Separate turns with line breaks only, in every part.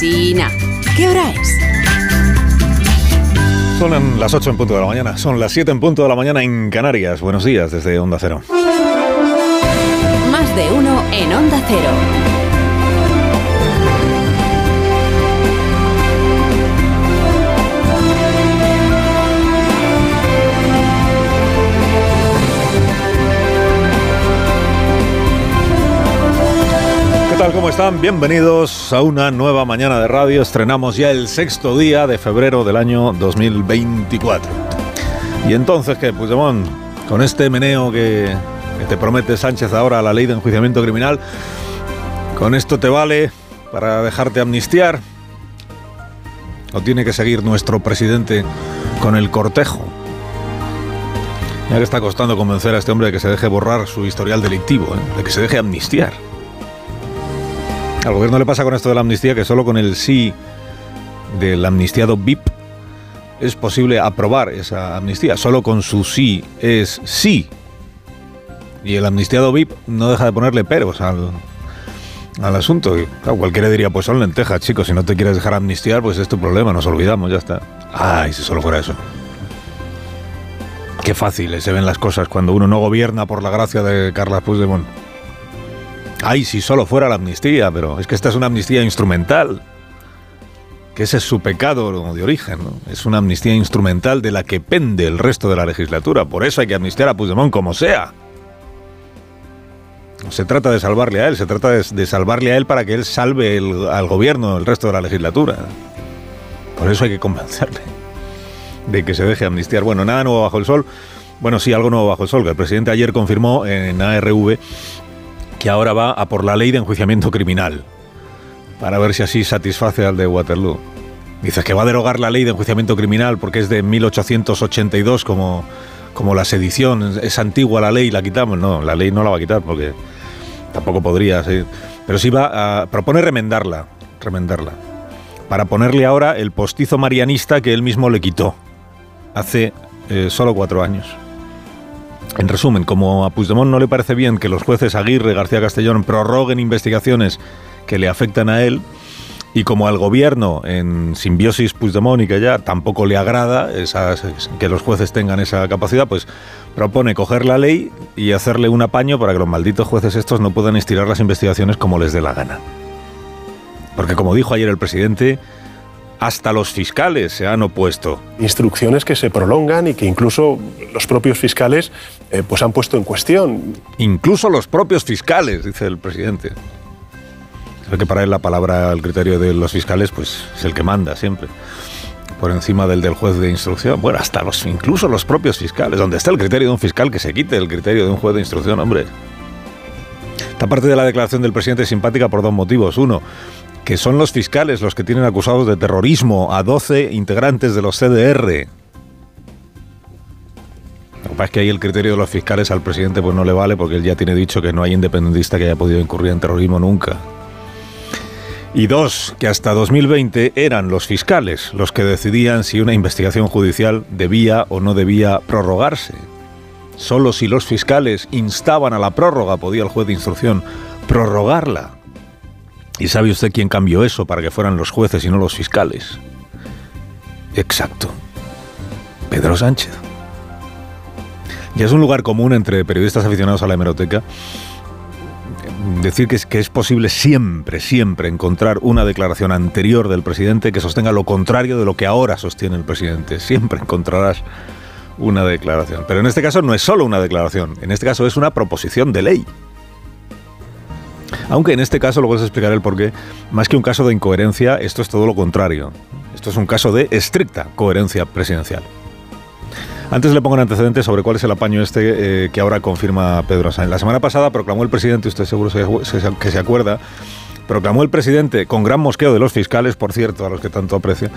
¿Qué hora es?
Son las 8 en punto de la mañana, son las 7 en punto de la mañana en Canarias. Buenos días desde Onda Cero.
Más de uno en Onda Cero.
Están? Bienvenidos a una nueva mañana de radio. Estrenamos ya el sexto día de febrero del año 2024. Y entonces, ¿qué? Puigdemont, con este meneo que, te promete Sánchez ahora, la ley de enjuiciamiento criminal, ¿con esto te vale para dejarte amnistiar? ¿O tiene que seguir nuestro presidente con el cortejo? Ya que está costando convencer a este hombre de que se deje borrar su historial delictivo, ¿eh? de que se deje amnistiar. Al gobierno le pasa con esto de la amnistía que solo con el sí del amnistiado VIP es posible aprobar esa amnistía. Solo con su sí es sí. Y el amnistiado VIP no deja de ponerle peros al, al asunto. Cualquiera diría, pues son lentejas, chicos, si no te quieres dejar amnistiar, pues es tu problema, nos olvidamos, ya está. Ay, si solo fuera eso. Qué fáciles se ven las cosas cuando uno no gobierna por la gracia de Carla Puigdemont. Ay, si solo fuera la amnistía, pero es que esta es una amnistía instrumental. Que ese es su pecado de origen. ¿no? Es una amnistía instrumental de la que pende el resto de la legislatura. Por eso hay que amnistiar a Puigdemont como sea. No se trata de salvarle a él, se trata de, salvarle a él para que él salve al gobierno el resto de la legislatura. Por eso hay que convencerle de que se deje amnistiar. Bueno, nada nuevo bajo el sol. Bueno, sí, algo nuevo bajo el sol, que el presidente ayer confirmó en ARV que ahora va a por la ley de enjuiciamiento criminal, para ver si así satisface al de Waterloo. Dice que va a derogar la ley de enjuiciamiento criminal porque es de 1882 como, como la sedición, es- antigua la ley, la quitamos. No, la ley no la va a quitar porque tampoco podría seguir. Pero sí va a propone remendarla, remendarla, para ponerle ahora el postizo marianista que él mismo le quitó hace eh, solo cuatro años. En resumen, como a Puigdemont no le parece bien que los jueces Aguirre García Castellón prorroguen investigaciones que le afectan a él, y como al gobierno en simbiosis Puigdemont y que ya tampoco le agrada esas- que los jueces tengan esa capacidad, pues propone coger la ley y hacerle un apaño para que los malditos jueces estos no puedan estirar las investigaciones como les dé la gana. Porque como dijo ayer el presidente, hasta los fiscales se han opuesto.
instrucciones que se prolongan y que incluso los propios fiscales eh, pues han puesto en cuestión.
Incluso los propios fiscales, dice el presidente. Creo que para él la palabra, el criterio de los fiscales, pues es el que manda siempre. Por encima del del juez de instrucción. Bueno, hasta los, incluso los propios fiscales. Donde está el criterio de un fiscal que se quite el criterio de un juez de instrucción, hombre. Esta parte de la declaración del presidente es simpática por dos motivos. Uno, que son los fiscales los que tienen acusados de terrorismo a 12 integrantes de los CDR. Lo que pasa es que ahí el criterio de los fiscales al presidente pues no le vale porque él ya tiene dicho que no hay independentista que haya podido incurrir en terrorismo nunca. Y dos, que hasta 2020 eran los fiscales los que decidían si una investigación judicial debía o no debía prorrogarse. Solo si los fiscales instaban a la prórroga podía el juez de instrucción prorrogarla. ¿Y sabe usted quién cambió eso para que fueran los jueces y no los fiscales? Exacto. Pedro Sánchez. Ya es un lugar común entre periodistas aficionados a la hemeroteca decir que es, que es posible siempre, siempre encontrar una declaración anterior del presidente que sostenga lo contrario de lo que ahora sostiene el presidente. Siempre encontrarás una declaración. Pero en este caso no es solo una declaración, en este caso es una proposición de ley. Aunque en este caso, luego les explicaré el porqué, más que un caso de incoherencia, esto es todo lo contrario. Esto es un caso de estricta coherencia presidencial. Antes le pongo un antecedente sobre cuál es el apaño este eh, que ahora confirma Pedro Sánchez. La semana pasada proclamó el presidente, usted seguro se- se- que se acuerda, proclamó el presidente, con gran mosqueo de los fiscales, por cierto, a los que tanto aprecia,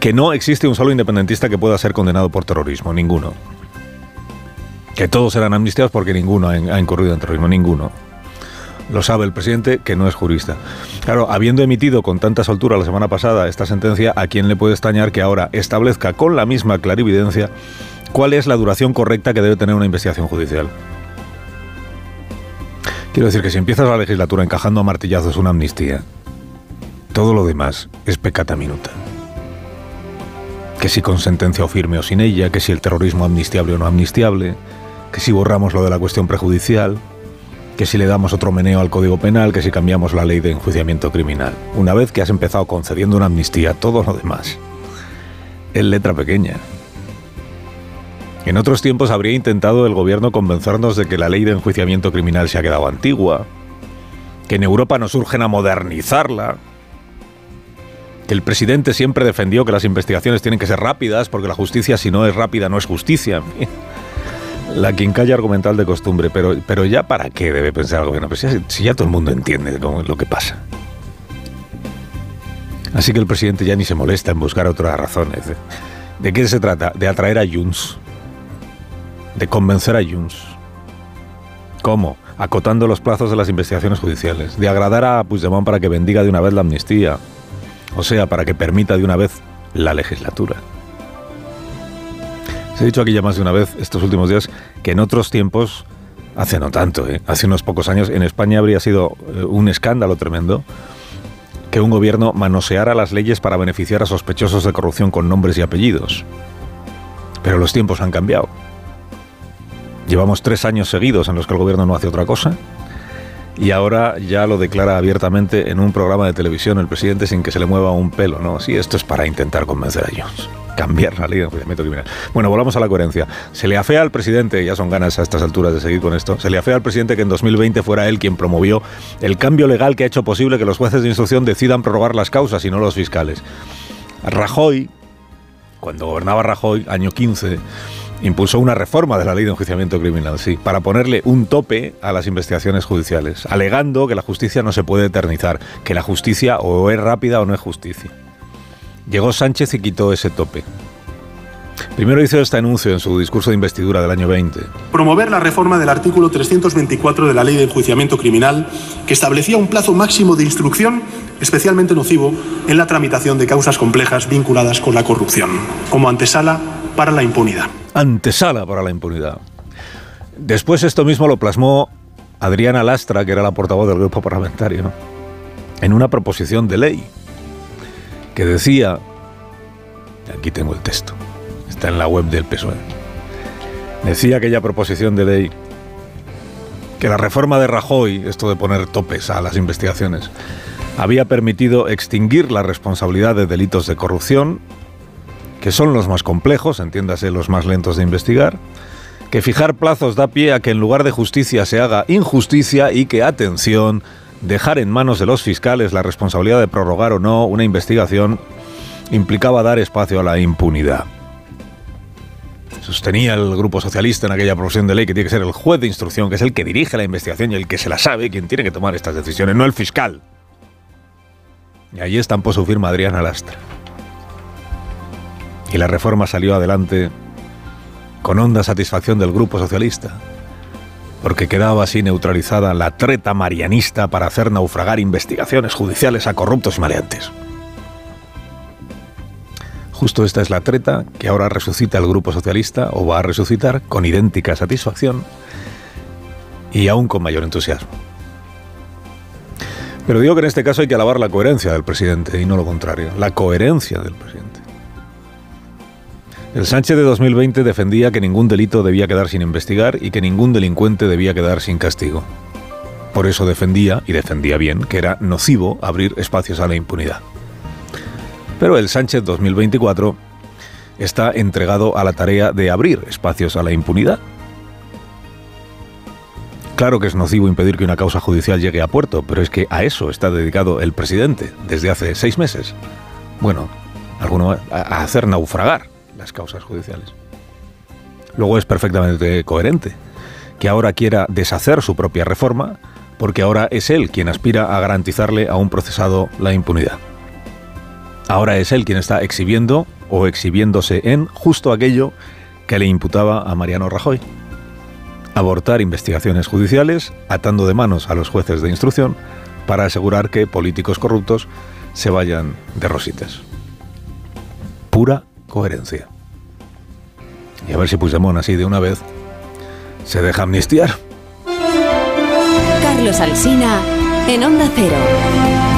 que no existe un solo independentista que pueda ser condenado por terrorismo, ninguno. Que todos serán amnistiados porque ninguno ha incurrido en terrorismo, ninguno. Lo sabe el presidente, que no es jurista. Claro, habiendo emitido con tanta soltura la semana pasada esta sentencia, ¿a quién le puede extrañar que ahora establezca con la misma clarividencia cuál es la duración correcta que debe tener una investigación judicial? Quiero decir que si empiezas la legislatura encajando a martillazos una amnistía, todo lo demás es pecata minuta. Que si con sentencia o firme o sin ella, que si el terrorismo amnistiable o no amnistiable, que si borramos lo de la cuestión prejudicial, que si le damos otro meneo al Código Penal, que si cambiamos la ley de enjuiciamiento criminal. Una vez que has empezado concediendo una amnistía, todo lo demás es letra pequeña. En otros tiempos habría intentado el gobierno convencernos de que la ley de enjuiciamiento criminal se ha quedado antigua, que en Europa nos urgen a modernizarla, que el presidente siempre defendió que las investigaciones tienen que ser rápidas porque la justicia si no es rápida no es justicia. La quincalla argumental de costumbre, pero, pero ya para qué debe pensar el gobierno, pues si, ya todo el mundo entiende lo que pasa. Así que el presidente ya ni se molesta en buscar otras razones. ¿De qué se trata? De atraer a Junts. De convencer a Junts. ¿Cómo? Acotando los plazos de las investigaciones judiciales. De agradar a Puigdemont para que bendiga de una vez la amnistía. O sea, para que permita de una vez la legislatura. Se ha dicho aquí ya más de una vez estos últimos días que en otros tiempos, hace no tanto, ¿eh? hace unos pocos años, en España habría sido eh, un escándalo tremendo que un gobierno manoseara las leyes para beneficiar a sospechosos de corrupción con nombres y apellidos. Pero los tiempos han cambiado. Llevamos tres años seguidos en los que el gobierno no hace otra cosa y ahora ya lo declara abiertamente en un programa de televisión el presidente sin que se le mueva un pelo, ¿no? Sí, esto es para intentar convencer a Jones. Cambiar la ley de enjuiciamiento criminal. Bueno, volvamos a la coherencia. Se le afea al presidente, ya son ganas a estas alturas de seguir con esto, se le afea al presidente que en 2020 fuera él quien promovió el cambio legal que ha hecho posible que los jueces de instrucción decidan prorrogar las causas y no los fiscales. Rajoy, cuando gobernaba Rajoy, año 15, impulsó una reforma de la ley de enjuiciamiento criminal, sí, para ponerle un tope a las investigaciones judiciales, alegando que la justicia no se puede eternizar, que la justicia o es rápida o no es justicia. Llegó Sánchez y quitó ese tope. Primero hizo este anuncio en su discurso de investidura del año 20.
Promover la reforma del artículo 324 de la Ley de Enjuiciamiento Criminal, que establecía un plazo máximo de instrucción especialmente nocivo en la tramitación de causas complejas vinculadas con la corrupción, como antesala para la impunidad
antesala para la impunidad. Después esto mismo lo plasmó Adriana Lastra, que era la portavoz del grupo parlamentario, en una proposición de ley que decía, aquí tengo el texto, está en la web del PSOE, decía aquella proposición de ley que la reforma de Rajoy, esto de poner topes a las investigaciones, había permitido extinguir la responsabilidad de delitos de corrupción que son los más complejos, entiéndase los más lentos de investigar, que fijar plazos da pie a que en lugar de justicia se haga injusticia y que, atención, dejar en manos de los fiscales la responsabilidad de prorrogar o no una investigación implicaba dar espacio a la impunidad. Sostenía el Grupo Socialista en aquella proposición de ley que tiene que ser el juez de instrucción, que es el que dirige la investigación y el que se la sabe, quien tiene que tomar estas decisiones, no el fiscal. Y ahí estampó su firma Adriana Lastra y la reforma salió adelante con honda satisfacción del Grupo Socialista, porque quedaba así neutralizada la treta marianista para hacer naufragar investigaciones judiciales a corruptos y maleantes. Justo esta es la treta que ahora resucita el Grupo Socialista, o va a resucitar, con idéntica satisfacción y aún con mayor entusiasmo. Pero digo que en este caso hay que alabar la coherencia del presidente y no lo contrario, la coherencia del presidente. El Sánchez de 2020 defendía que ningún delito debía quedar sin investigar y que ningún delincuente debía quedar sin castigo. Por eso defendía, y defendía bien, que era nocivo abrir espacios a la impunidad. Pero el Sánchez 2024 está entregado a la tarea de abrir espacios a la impunidad. Claro que es nocivo impedir que una causa judicial llegue a puerto, pero es que a eso está dedicado el presidente desde hace seis meses. Bueno, alguno a hacer naufragar las causas judiciales. Luego es perfectamente coherente que ahora quiera deshacer su propia reforma porque ahora es él quien aspira a garantizarle a un procesado la impunidad. Ahora es él quien está exhibiendo o exhibiéndose en justo aquello que le imputaba a Mariano Rajoy. Abortar investigaciones judiciales, atando de manos a los jueces de instrucción para asegurar que políticos corruptos se vayan de rositas. Pura coherencia. Y a ver si Puigdemont así de una vez se deja amnistiar.
Carlos Alsina en Onda Cero.